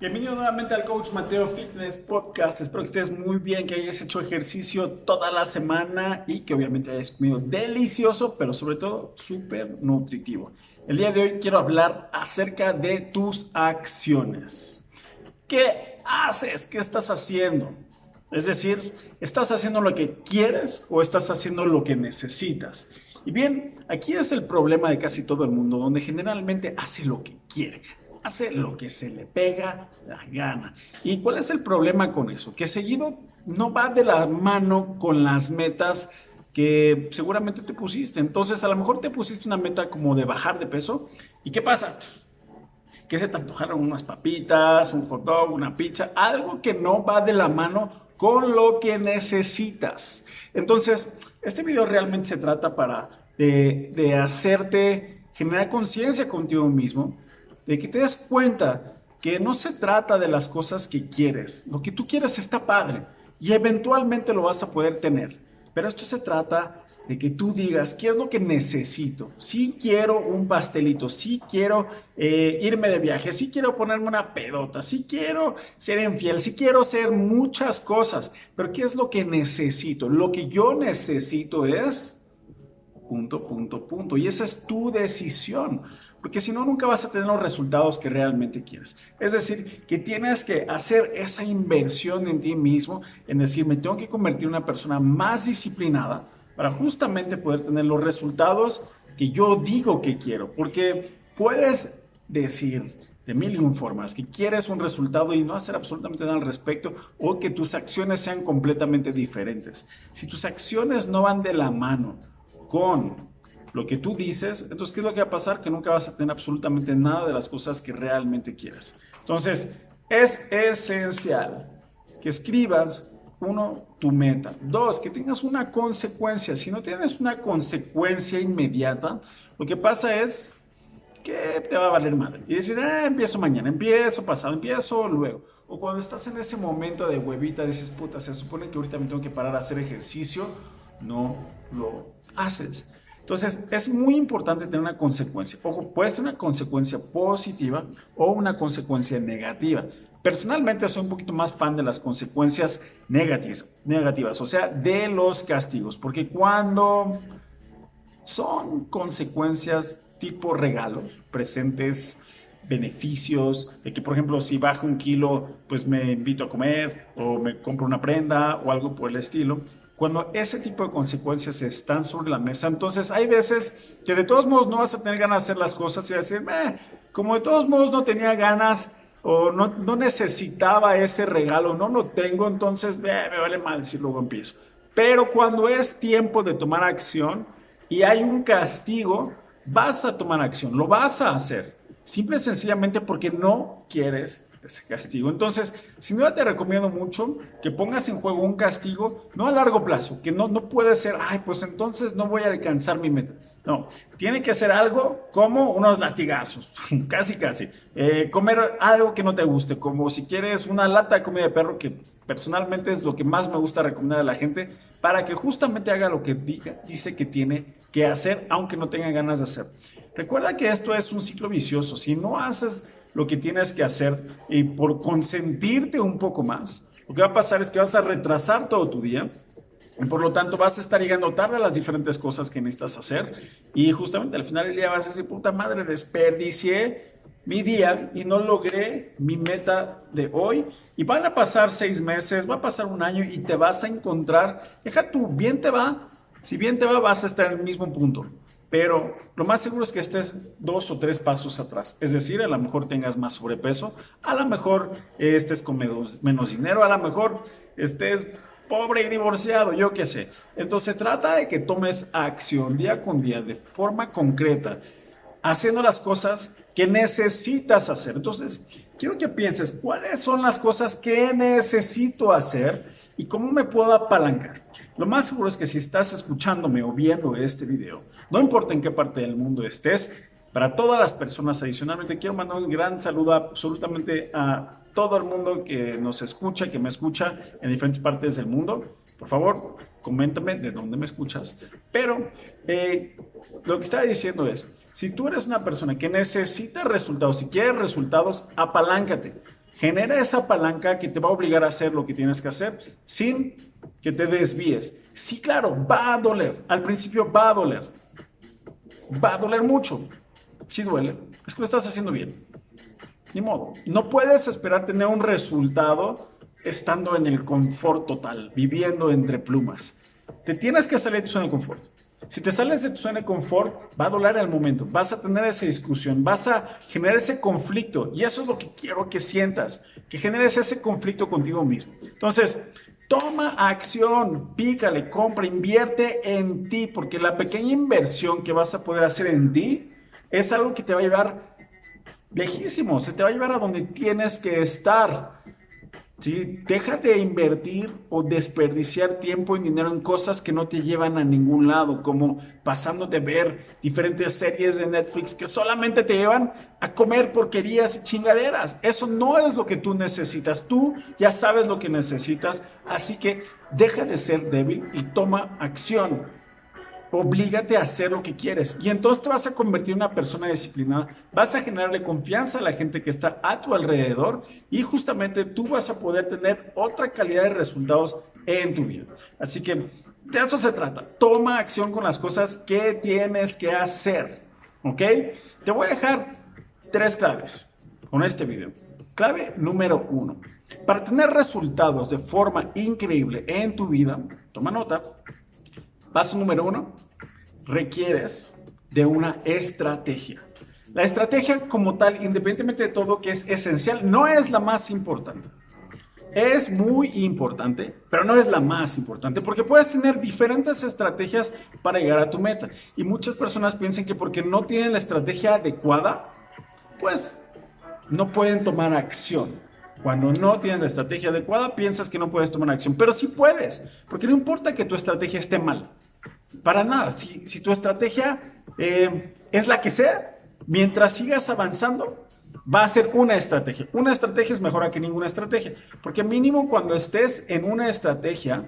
Bienvenido nuevamente al Coach Mateo Fitness Podcast. Espero que estés muy bien, que hayas hecho ejercicio toda la semana y que obviamente hayas comido delicioso, pero sobre todo súper nutritivo. El día de hoy quiero hablar acerca de tus acciones. ¿Qué haces? ¿Qué estás haciendo? Es decir, ¿estás haciendo lo que quieres o estás haciendo lo que necesitas? Y bien, aquí es el problema de casi todo el mundo, donde generalmente hace lo que quiere hace lo que se le pega la gana. ¿Y cuál es el problema con eso? Que seguido no va de la mano con las metas que seguramente te pusiste. Entonces, a lo mejor te pusiste una meta como de bajar de peso. ¿Y qué pasa? Que se te antojaron unas papitas, un hot dog, una pizza, algo que no va de la mano con lo que necesitas. Entonces, este video realmente se trata para de, de hacerte generar conciencia contigo mismo de que te des cuenta que no se trata de las cosas que quieres. Lo que tú quieres está padre y eventualmente lo vas a poder tener. Pero esto se trata de que tú digas, ¿qué es lo que necesito? Si quiero un pastelito, si quiero eh, irme de viaje, si quiero ponerme una pedota, si quiero ser infiel, si quiero hacer muchas cosas, pero ¿qué es lo que necesito? Lo que yo necesito es punto, punto, punto. Y esa es tu decisión porque si no, nunca vas a tener los resultados que realmente quieres. Es decir, que tienes que hacer esa inversión en ti mismo, en decir, me tengo que convertir en una persona más disciplinada para justamente poder tener los resultados que yo digo que quiero. Porque puedes decir de mil y un formas que quieres un resultado y no hacer absolutamente nada al respecto o que tus acciones sean completamente diferentes. Si tus acciones no van de la mano con lo que tú dices, entonces, ¿qué es lo que va a pasar? Que nunca vas a tener absolutamente nada de las cosas que realmente quieres. Entonces, es esencial que escribas, uno, tu meta. Dos, que tengas una consecuencia. Si no tienes una consecuencia inmediata, lo que pasa es que te va a valer madre. Y decir, ah, empiezo mañana, empiezo pasado, empiezo luego. O cuando estás en ese momento de huevita, dices, puta, se supone que ahorita me tengo que parar a hacer ejercicio, no lo haces. Entonces, es muy importante tener una consecuencia. Ojo, puede ser una consecuencia positiva o una consecuencia negativa. Personalmente soy un poquito más fan de las consecuencias negativas, negativas, o sea, de los castigos, porque cuando son consecuencias tipo regalos, presentes beneficios, de que por ejemplo si bajo un kilo, pues me invito a comer o me compro una prenda o algo por el estilo cuando ese tipo de consecuencias están sobre la mesa, entonces hay veces que de todos modos no vas a tener ganas de hacer las cosas y decir, como de todos modos no tenía ganas o no, necesitaba ese regalo, no lo tengo, entonces me vale mal si luego empiezo. Pero cuando es tiempo de tomar acción y hay un castigo, vas a tomar acción, lo vas a hacer. Simple y sencillamente porque no quieres ese castigo. Entonces, sin duda te recomiendo mucho que pongas en juego un castigo, no a largo plazo, que no, no puede ser, ay, pues entonces no voy a alcanzar mi meta. No, tiene que ser algo como unos latigazos, casi, casi. Eh, comer algo que no te guste, como si quieres una lata de comida de perro, que personalmente es lo que más me gusta recomendar a la gente, para que justamente haga lo que dice que tiene que hacer, aunque no tenga ganas de hacer. Recuerda que esto es un ciclo vicioso. Si no haces lo que tienes que hacer y por consentirte un poco más, lo que va a pasar es que vas a retrasar todo tu día y por lo tanto vas a estar llegando tarde a las diferentes cosas que necesitas hacer y justamente al final del día vas a decir, puta madre, desperdicié mi día y no logré mi meta de hoy. Y van a pasar seis meses, va a pasar un año y te vas a encontrar, deja tú, bien te va, si bien te va, vas a estar en el mismo punto pero lo más seguro es que estés dos o tres pasos atrás. Es decir, a lo mejor tengas más sobrepeso, a lo mejor eh, estés con menos, dinero, a lo mejor estés pobre y divorciado, yo qué sé. Entonces trata de que tomes acción día con día de forma concreta, haciendo las cosas que necesitas hacer. Entonces, quiero que pienses, ¿cuáles son las cosas que necesito hacer y cómo me puedo apalancar? Lo más seguro es que si estás escuchándome o viendo este video, no importa en qué parte del mundo estés, para todas las personas adicionalmente, quiero mandar un gran saludo absolutamente a todo el mundo que nos escucha, que me escucha en diferentes partes del mundo. Por favor, coméntame de dónde me escuchas. Pero eh, lo que estaba diciendo es, si tú eres una persona que necesita resultados, si quieres resultados, apaláncate. Genera esa palanca que te va a obligar a hacer lo que tienes que hacer sin que te desvíes. Sí, claro, va a doler. Al principio va a doler. Va a doler mucho. Sí duele. Es que lo estás haciendo bien. Ni modo. No puedes esperar tener un resultado estando en el confort total, viviendo entre plumas. Te tienes que salir de tu zona confort. Si te sales de tu zona de confort, va a doler el momento, vas a tener esa discusión, vas a generar ese conflicto y eso es lo que quiero que sientas, que generes ese conflicto contigo mismo. Entonces, toma acción, pícale, compra, invierte en ti, porque la pequeña inversión que vas a poder hacer en ti es algo que te va a llevar lejísimo, se te va a llevar a donde tienes que estar. ¿Sí? Deja de invertir o desperdiciar tiempo y dinero en cosas que no te llevan a ningún lado, como pasándote a ver diferentes series de Netflix que solamente te llevan a comer porquerías y chingaderas. Eso no es lo que tú necesitas. Tú ya sabes lo que necesitas, así que deja de ser débil y toma acción. Oblígate a hacer lo que quieres y entonces te vas a convertir en una persona disciplinada, vas a generarle confianza a la gente que está a tu alrededor y justamente tú vas a poder tener otra calidad de resultados en tu vida. Así que de eso se trata. Toma acción con las cosas que tienes que hacer. ¿Ok? Te voy a dejar tres claves con este video. Clave número uno. Para tener resultados de forma increíble en tu vida, toma nota, Paso número uno, requieres de una estrategia. La estrategia como tal, independientemente de todo, que es esencial, no es la más importante. Es muy importante, pero no es la más importante, porque puedes tener diferentes estrategias para llegar a tu meta. Y muchas personas piensan que porque no tienen la estrategia adecuada, pues no pueden tomar acción. Cuando no tienes la estrategia adecuada, piensas que no puedes tomar acción, pero sí puedes, porque no importa que tu estrategia esté mal. Para nada, si, tu estrategia eh, es la que sea, mientras sigas avanzando, va a ser una estrategia. Una estrategia es mejor que ninguna estrategia, porque mínimo cuando estés en una estrategia,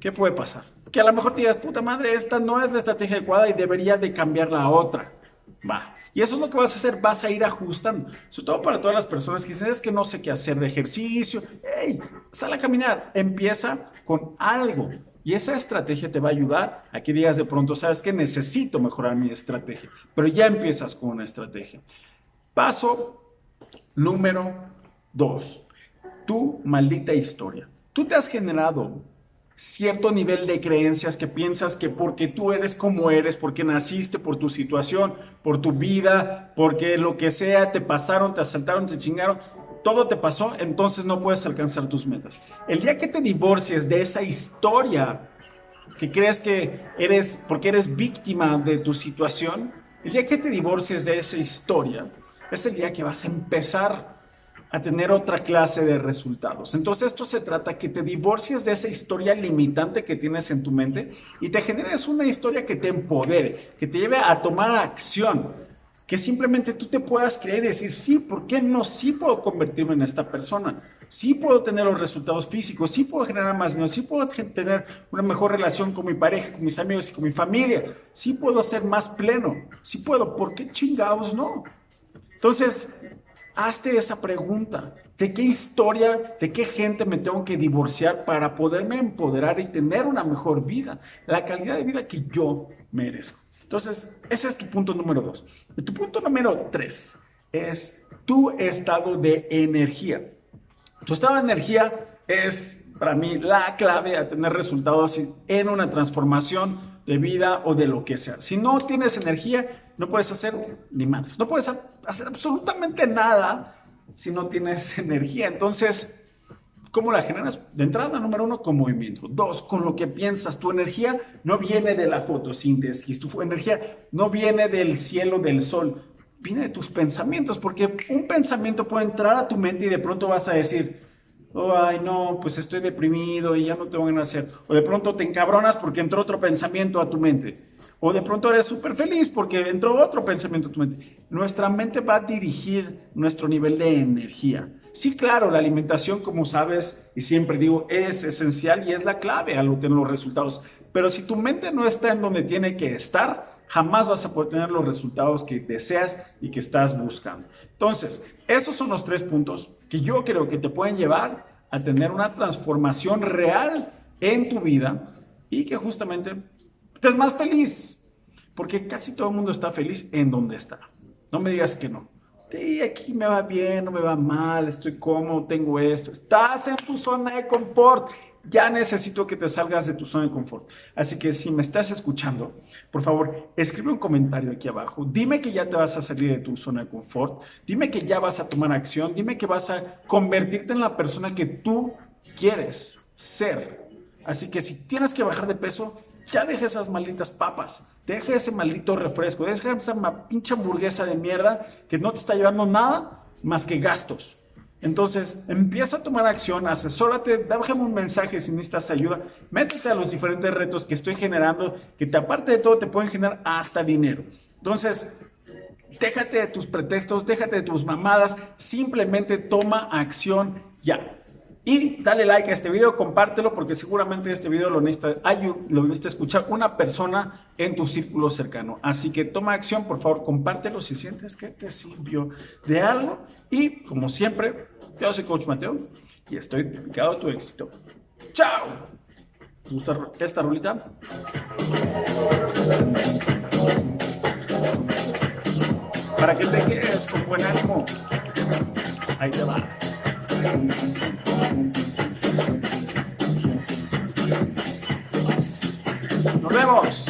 ¿qué puede pasar? Que a lo mejor te digas, puta madre, esta no es la estrategia adecuada y debería de cambiar la otra. Va, y eso es lo que vas a hacer, vas a ir ajustando. Sobre todo para todas las personas que dicen, es que no sé qué hacer de ejercicio. ¡Hey! Sal a caminar. Empieza con algo. Y esa estrategia te va a ayudar a que digas de pronto, sabes que necesito mejorar mi estrategia. Pero ya empiezas con una estrategia. Paso número dos. Tu maldita historia. Tú te has generado cierto nivel de creencias que piensas que porque tú eres como eres, porque naciste por tu situación, por tu vida, porque lo que sea, te pasaron, te asaltaron, te chingaron, todo te pasó, entonces no puedes alcanzar tus metas. El día que te divorcies de esa historia que crees que eres, porque eres víctima de tu situación, el día que te divorcies de esa historia, es el día que vas a empezar a tener otra clase de resultados. Entonces esto se trata que te divorcies de esa historia limitante que tienes en tu mente y te generes una historia que te empodere, que te lleve a tomar acción, que simplemente tú te puedas creer y decir, sí, ¿por qué no? Sí puedo convertirme en esta persona, sí puedo tener los resultados físicos, sí puedo generar más dinero, sí puedo tener una mejor relación con mi pareja, con mis amigos y con mi familia, sí puedo ser más pleno, sí puedo, ¿por qué chingados no? Entonces, hazte esa pregunta. ¿De qué historia, de qué gente me tengo que divorciar para poderme empoderar y tener una mejor vida? La calidad de vida que yo merezco. Entonces, ese es tu punto número dos. Y tu punto número tres es tu estado de energía. Tu estado de energía es para mí la clave a tener resultados en una transformación de vida o de lo que sea. Si no tienes energía, no puedes hacer ni más. No puedes hacer absolutamente nada si no tienes energía. Entonces, ¿cómo la generas? De entrada, número uno, con movimiento. Dos, con lo que piensas. Tu energía no viene de la fotosíntesis. Tu energía no viene del cielo, del sol. Viene de tus pensamientos, porque un pensamiento puede entrar a tu mente y de pronto vas a decir, oh, ay, no, pues estoy deprimido y ya no tengo ganas de hacer. O de pronto te encabronas porque entró otro pensamiento a tu mente. O de pronto eres súper feliz porque entró otro pensamiento a tu mente. Nuestra mente va a dirigir nuestro nivel de energía. Sí, claro, la alimentación, como sabes, y siempre digo, es esencial y es la clave al obtener los resultados. Pero si tu mente no está en donde tiene que estar, jamás vas a poder tener los resultados que deseas y que estás buscando. Entonces, esos son los tres puntos que yo creo que te pueden llevar a tener una transformación real en tu vida y que justamente estés más feliz, porque casi todo el mundo está feliz en donde está. No me digas que no. Sí, aquí me va bien, no me va mal, estoy cómodo, tengo esto. Estás en tu zona de confort. Ya necesito que te salgas de tu zona de confort. Así que si me estás escuchando, por favor, escribe un comentario aquí abajo. Dime que ya te vas a salir de tu zona de confort. Dime que ya vas a tomar acción. Dime que vas a convertirte en la persona que tú quieres ser. Así que si tienes que bajar de peso, ya deja esas malditas papas, deja ese maldito refresco, deja esa pinche hamburguesa de mierda que no te está llevando nada más que gastos. Entonces, empieza a tomar acción, asesórate, déjame un mensaje si necesitas ayuda, métete a los diferentes retos que estoy generando, que te, aparte de todo te pueden generar hasta dinero. Entonces, déjate de tus pretextos, déjate de tus mamadas, simplemente toma acción ya. Y dale like a este video, compártelo porque seguramente este video lo necesita, lo necesita escuchar una persona en tu círculo cercano. Así que toma acción, por favor, compártelo si sientes que te sirvió de algo. Y como siempre, yo soy Coach Mateo y estoy dedicado a tu éxito. ¡Chao! ¿Te gusta esta rolita? Para que te quedes con buen ánimo. Ahí te va. Nos vemos.